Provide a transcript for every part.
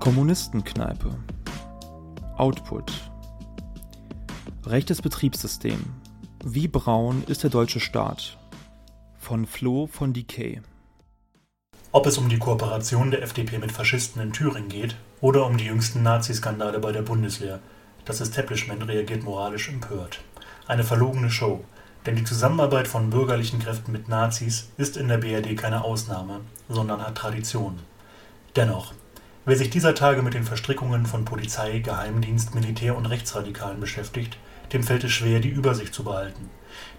Kommunistenkneipe. Output. Rechtes Betriebssystem. Wie braun ist der deutsche Staat? Von Flo von Decay. Ob es um die Kooperation der FDP mit Faschisten in Thüringen geht oder um die jüngsten Naziskandale bei der Bundeswehr, das Establishment reagiert moralisch empört. Eine verlogene Show, denn die Zusammenarbeit von bürgerlichen Kräften mit Nazis ist in der BRD keine Ausnahme, sondern hat Tradition. Dennoch, Wer sich dieser Tage mit den Verstrickungen von Polizei, Geheimdienst, Militär und Rechtsradikalen beschäftigt, dem fällt es schwer, die Übersicht zu behalten.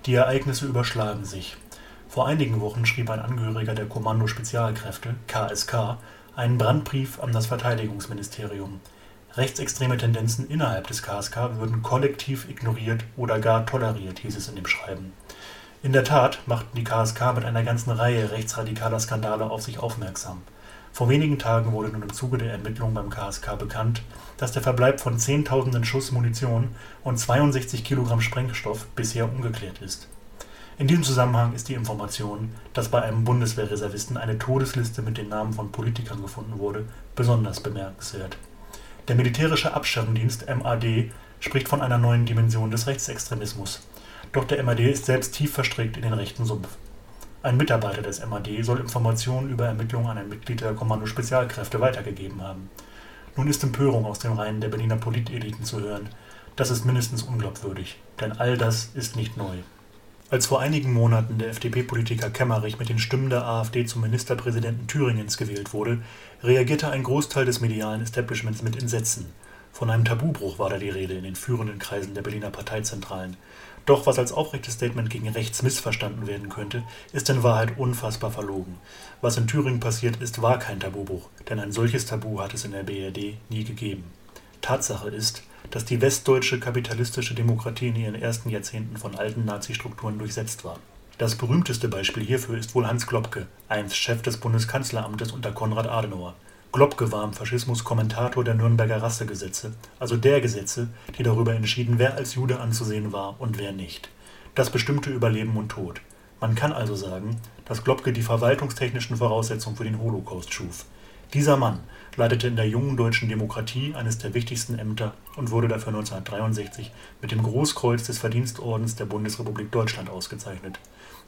Die Ereignisse überschlagen sich. Vor einigen Wochen schrieb ein Angehöriger der Kommando Spezialkräfte (KSK) einen Brandbrief an das Verteidigungsministerium. Rechtsextreme Tendenzen innerhalb des KSK würden kollektiv ignoriert oder gar toleriert, hieß es in dem Schreiben. In der Tat machten die KSK mit einer ganzen Reihe rechtsradikaler Skandale auf sich aufmerksam vor wenigen Tagen wurde nun im Zuge der Ermittlungen beim KSK bekannt, dass der Verbleib von Zehntausenden Schuss Munition und 62 Kilogramm Sprengstoff bisher ungeklärt ist. In diesem Zusammenhang ist die Information, dass bei einem Bundeswehrreservisten eine Todesliste mit den Namen von Politikern gefunden wurde, besonders bemerkenswert. Der militärische Abschirmdienst MAD spricht von einer neuen Dimension des Rechtsextremismus. Doch der MAD ist selbst tief verstrickt in den rechten Sumpf. Ein Mitarbeiter des MAD soll Informationen über Ermittlungen an ein Mitglied der Kommando Spezialkräfte weitergegeben haben. Nun ist Empörung aus den Reihen der Berliner Politeliten zu hören. Das ist mindestens unglaubwürdig, denn all das ist nicht neu. Als vor einigen Monaten der FDP-Politiker Kemmerich mit den Stimmen der AfD zum Ministerpräsidenten Thüringens gewählt wurde, reagierte ein Großteil des medialen Establishments mit Entsetzen. Von einem Tabubruch war da die Rede in den führenden Kreisen der Berliner Parteizentralen. Doch was als aufrechtes Statement gegen rechts missverstanden werden könnte, ist in Wahrheit unfassbar verlogen. Was in Thüringen passiert ist, war kein Tabubruch, denn ein solches Tabu hat es in der BRD nie gegeben. Tatsache ist, dass die westdeutsche kapitalistische Demokratie in ihren ersten Jahrzehnten von alten Nazi-Strukturen durchsetzt war. Das berühmteste Beispiel hierfür ist wohl Hans Globke, einst Chef des Bundeskanzleramtes unter Konrad Adenauer. Globke war im Faschismus Kommentator der Nürnberger Rassegesetze, also der Gesetze, die darüber entschieden, wer als Jude anzusehen war und wer nicht. Das bestimmte über Leben und Tod. Man kann also sagen, dass Globke die verwaltungstechnischen Voraussetzungen für den Holocaust schuf. Dieser Mann leitete in der jungen deutschen Demokratie eines der wichtigsten Ämter und wurde dafür 1963 mit dem Großkreuz des Verdienstordens der Bundesrepublik Deutschland ausgezeichnet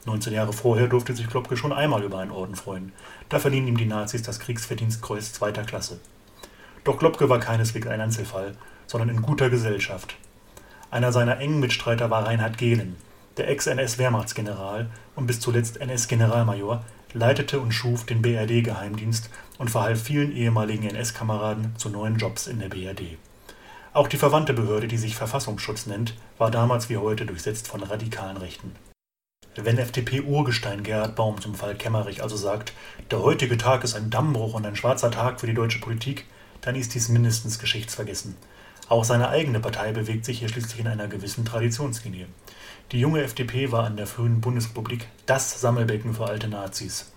19 Jahre vorher durfte sich Klopke schon einmal über einen Orden freuen. Da verliehen ihm die Nazis das Kriegsverdienstkreuz zweiter Klasse. Doch Klopke war keineswegs ein Einzelfall, sondern in guter Gesellschaft. Einer seiner engen Mitstreiter war Reinhard Gehlen, der Ex-NS-Wehrmachtsgeneral und bis zuletzt NS-Generalmajor, leitete und schuf den BRD-Geheimdienst und verhalf vielen ehemaligen NS-Kameraden zu neuen Jobs in der BRD. Auch die verwandte Behörde, die sich Verfassungsschutz nennt, war damals wie heute durchsetzt von radikalen Rechten. Wenn FDP-Urgestein Gerhard Baum zum Fall Kemmerich also sagt, der heutige Tag ist ein Dammbruch und ein schwarzer Tag für die deutsche Politik, dann ist dies mindestens geschichtsvergessen. Auch seine eigene Partei bewegt sich hier schließlich in einer gewissen Traditionslinie. Die junge FDP war in der frühen Bundesrepublik das Sammelbecken für alte Nazis.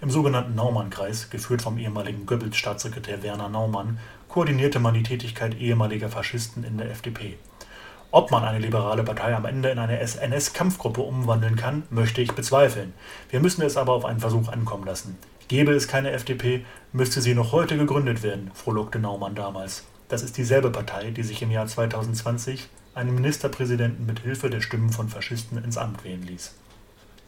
Im sogenannten Naumann-Kreis, geführt vom ehemaligen Goebbels-Staatssekretär Werner Naumann, koordinierte man die Tätigkeit ehemaliger Faschisten in der FDP. Ob man eine liberale Partei am Ende in eine SNS-Kampfgruppe umwandeln kann, möchte ich bezweifeln. Wir müssen es aber auf einen Versuch ankommen lassen. Gäbe es keine FDP, müsste sie noch heute gegründet werden, frohlockte Naumann damals. Das ist dieselbe Partei, die sich im Jahr 2020 einen Ministerpräsidenten mit Hilfe der Stimmen von Faschisten ins Amt wählen ließ.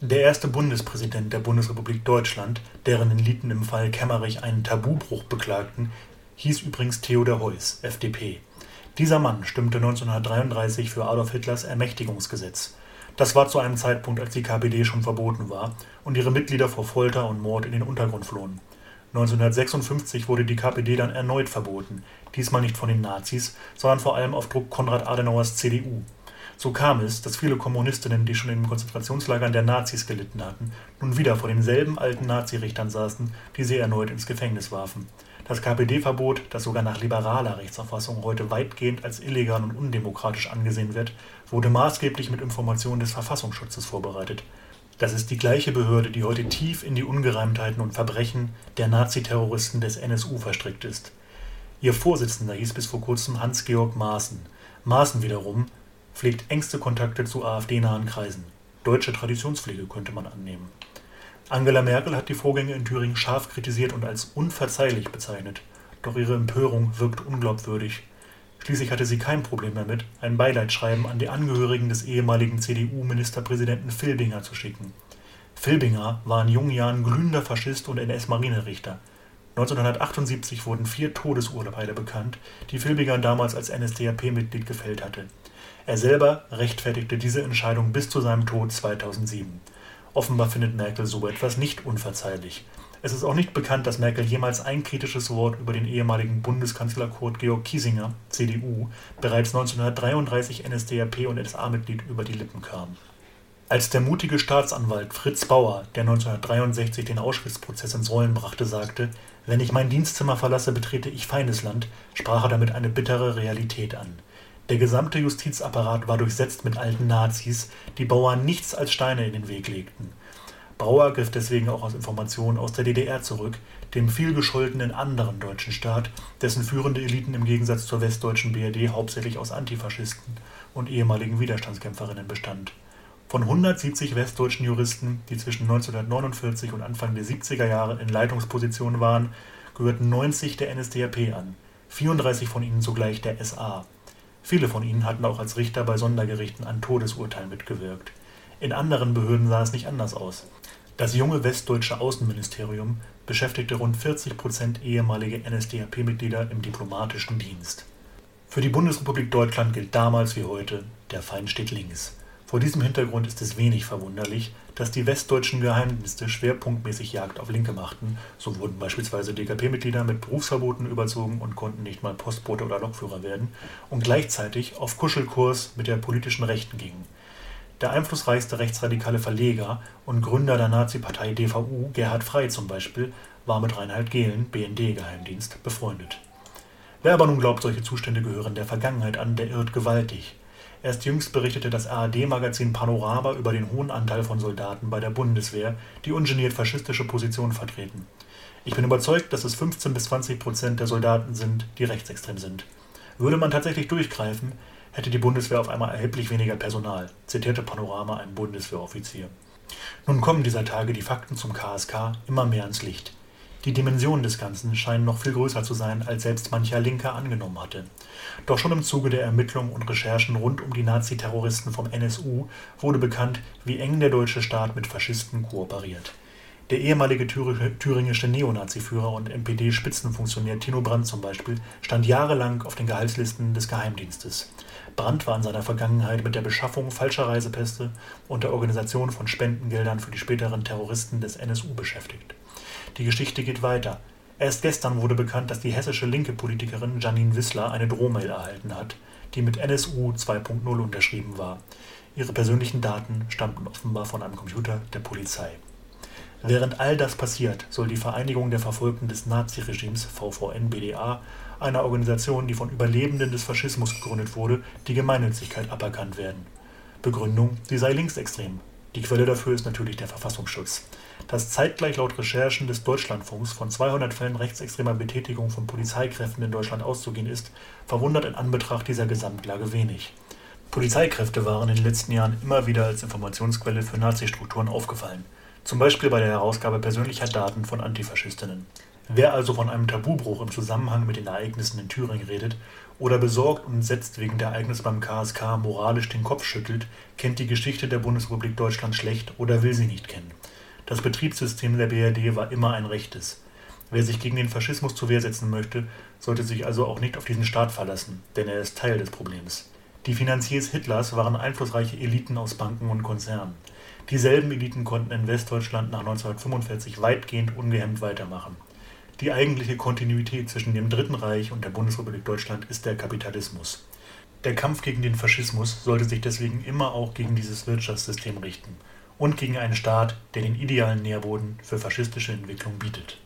Der erste Bundespräsident der Bundesrepublik Deutschland, deren Eliten im Fall Kemmerich einen Tabubruch beklagten, hieß übrigens Theodor Heuss, FDP. Dieser Mann stimmte 1933 für Adolf Hitlers Ermächtigungsgesetz. Das war zu einem Zeitpunkt, als die KPD schon verboten war und ihre Mitglieder vor Folter und Mord in den Untergrund flohen. 1956 wurde die KPD dann erneut verboten, diesmal nicht von den Nazis, sondern vor allem auf Druck Konrad Adenauers CDU. So kam es, dass viele Kommunistinnen, die schon in den Konzentrationslagern der Nazis gelitten hatten, nun wieder vor denselben alten Nazirichtern saßen, die sie erneut ins Gefängnis warfen. Das KPD-Verbot, das sogar nach liberaler Rechtsauffassung heute weitgehend als illegal und undemokratisch angesehen wird, wurde maßgeblich mit Informationen des Verfassungsschutzes vorbereitet. Das ist die gleiche Behörde, die heute tief in die Ungereimtheiten und Verbrechen der Naziterroristen des NSU verstrickt ist. Ihr Vorsitzender hieß bis vor kurzem Hans-Georg Maaßen. Maaßen wiederum pflegt engste Kontakte zu AfD-nahen Kreisen. Deutsche Traditionspflege könnte man annehmen. Angela Merkel hat die Vorgänge in Thüringen scharf kritisiert und als unverzeihlich bezeichnet. doch ihre Empörung wirkt unglaubwürdig. Schließlich hatte sie kein Problem damit, ein Beileidsschreiben an die Angehörigen des ehemaligen CDU-Ministerpräsidenten Filbinger zu schicken. Filbinger war in jungen Jahren glühender Faschist und NS-Marinerichter. 1978 wurden vier Todesurteile bekannt, die Filbinger damals als NSDAP-Mitglied gefällt hatte. Er selber rechtfertigte diese Entscheidung bis zu seinem Tod 2007. Offenbar findet Merkel so etwas nicht unverzeihlich. Es ist auch nicht bekannt, dass Merkel jemals ein kritisches Wort über den ehemaligen Bundeskanzler Kurt Georg Kiesinger, CDU, bereits 1933 NSDAP und SA-Mitglied über die Lippen kam. Als der mutige Staatsanwalt Fritz Bauer, der 1963 den Auschwitz-Prozess ins Rollen brachte, sagte, wenn ich mein Dienstzimmer verlasse, betrete ich Feindesland, sprach er damit eine bittere Realität an. Der gesamte Justizapparat war durchsetzt mit alten Nazis, die Bauern nichts als Steine in den Weg legten. Brauer griff deswegen auch aus Informationen aus der DDR zurück, dem vielgescholtenen anderen deutschen Staat, dessen führende Eliten im Gegensatz zur westdeutschen BRD hauptsächlich aus Antifaschisten und ehemaligen Widerstandskämpferinnen bestand. Von 170 westdeutschen Juristen, die zwischen 1949 und Anfang der 70er Jahre in Leitungspositionen waren, gehörten 90 der NSDAP an, 34 von ihnen zugleich der SA. Viele von ihnen hatten auch als Richter bei Sondergerichten an Todesurteilen mitgewirkt. In anderen Behörden sah es nicht anders aus. Das junge westdeutsche Außenministerium beschäftigte rund 40 Prozent ehemalige NSDAP-Mitglieder im diplomatischen Dienst. Für die Bundesrepublik Deutschland gilt damals wie heute, der Feind steht links. Vor diesem Hintergrund ist es wenig verwunderlich, dass die westdeutschen Geheimdienste schwerpunktmäßig Jagd auf Linke machten. So wurden beispielsweise DKP-Mitglieder mit Berufsverboten überzogen und konnten nicht mal Postbote oder Lokführer werden und gleichzeitig auf Kuschelkurs mit der politischen Rechten gingen. Der einflussreichste rechtsradikale Verleger und Gründer der Nazi-Partei DVU, Gerhard Frey zum Beispiel, war mit Reinhard Gehlen (BND-Geheimdienst) befreundet. Wer aber nun glaubt, solche Zustände gehören der Vergangenheit an, der irrt gewaltig. Erst jüngst berichtete das ARD-Magazin Panorama über den hohen Anteil von Soldaten bei der Bundeswehr, die ungeniert faschistische Positionen vertreten. Ich bin überzeugt, dass es 15 bis 20 Prozent der Soldaten sind, die rechtsextrem sind. Würde man tatsächlich durchgreifen, hätte die Bundeswehr auf einmal erheblich weniger Personal, zitierte Panorama einen Bundeswehroffizier. Nun kommen dieser Tage die Fakten zum KSK immer mehr ans Licht. Die Dimensionen des Ganzen scheinen noch viel größer zu sein, als selbst mancher Linker angenommen hatte. Doch schon im Zuge der Ermittlungen und Recherchen rund um die Naziterroristen vom NSU wurde bekannt, wie eng der deutsche Staat mit Faschisten kooperiert. Der ehemalige thüringische Neonazi-Führer und NPD-Spitzenfunktionär Tino Brandt zum Beispiel stand jahrelang auf den Gehaltslisten des Geheimdienstes. Brandt war in seiner Vergangenheit mit der Beschaffung falscher Reisepässe und der Organisation von Spendengeldern für die späteren Terroristen des NSU beschäftigt. Die Geschichte geht weiter. Erst gestern wurde bekannt, dass die hessische linke Politikerin Janine Wissler eine Drohmail erhalten hat, die mit NSU 2.0 unterschrieben war. Ihre persönlichen Daten stammten offenbar von einem Computer der Polizei. Während all das passiert, soll die Vereinigung der Verfolgten des Naziregimes VVN-BDA einer Organisation, die von Überlebenden des Faschismus gegründet wurde, die Gemeinnützigkeit aberkannt werden. Begründung, sie sei linksextrem. Die Quelle dafür ist natürlich der Verfassungsschutz. Dass zeitgleich laut Recherchen des Deutschlandfunks von 200 Fällen rechtsextremer Betätigung von Polizeikräften in Deutschland auszugehen ist, verwundert in Anbetracht dieser Gesamtlage wenig. Polizeikräfte waren in den letzten Jahren immer wieder als Informationsquelle für Nazi-Strukturen aufgefallen, zum Beispiel bei der Herausgabe persönlicher Daten von Antifaschistinnen. Wer also von einem Tabubruch im Zusammenhang mit den Ereignissen in Thüringen redet oder besorgt und entsetzt wegen der Ereignisse beim KSK moralisch den Kopf schüttelt, kennt die Geschichte der Bundesrepublik Deutschland schlecht oder will sie nicht kennen. Das Betriebssystem der BRD war immer ein rechtes. Wer sich gegen den Faschismus zur Wehr setzen möchte, sollte sich also auch nicht auf diesen Staat verlassen, denn er ist Teil des Problems. Die Finanziers Hitlers waren einflussreiche Eliten aus Banken und Konzernen. Dieselben Eliten konnten in Westdeutschland nach 1945 weitgehend ungehemmt weitermachen. Die eigentliche Kontinuität zwischen dem Dritten Reich und der Bundesrepublik Deutschland ist der Kapitalismus. Der Kampf gegen den Faschismus sollte sich deswegen immer auch gegen dieses Wirtschaftssystem richten und gegen einen Staat, der den idealen Nährboden für faschistische Entwicklung bietet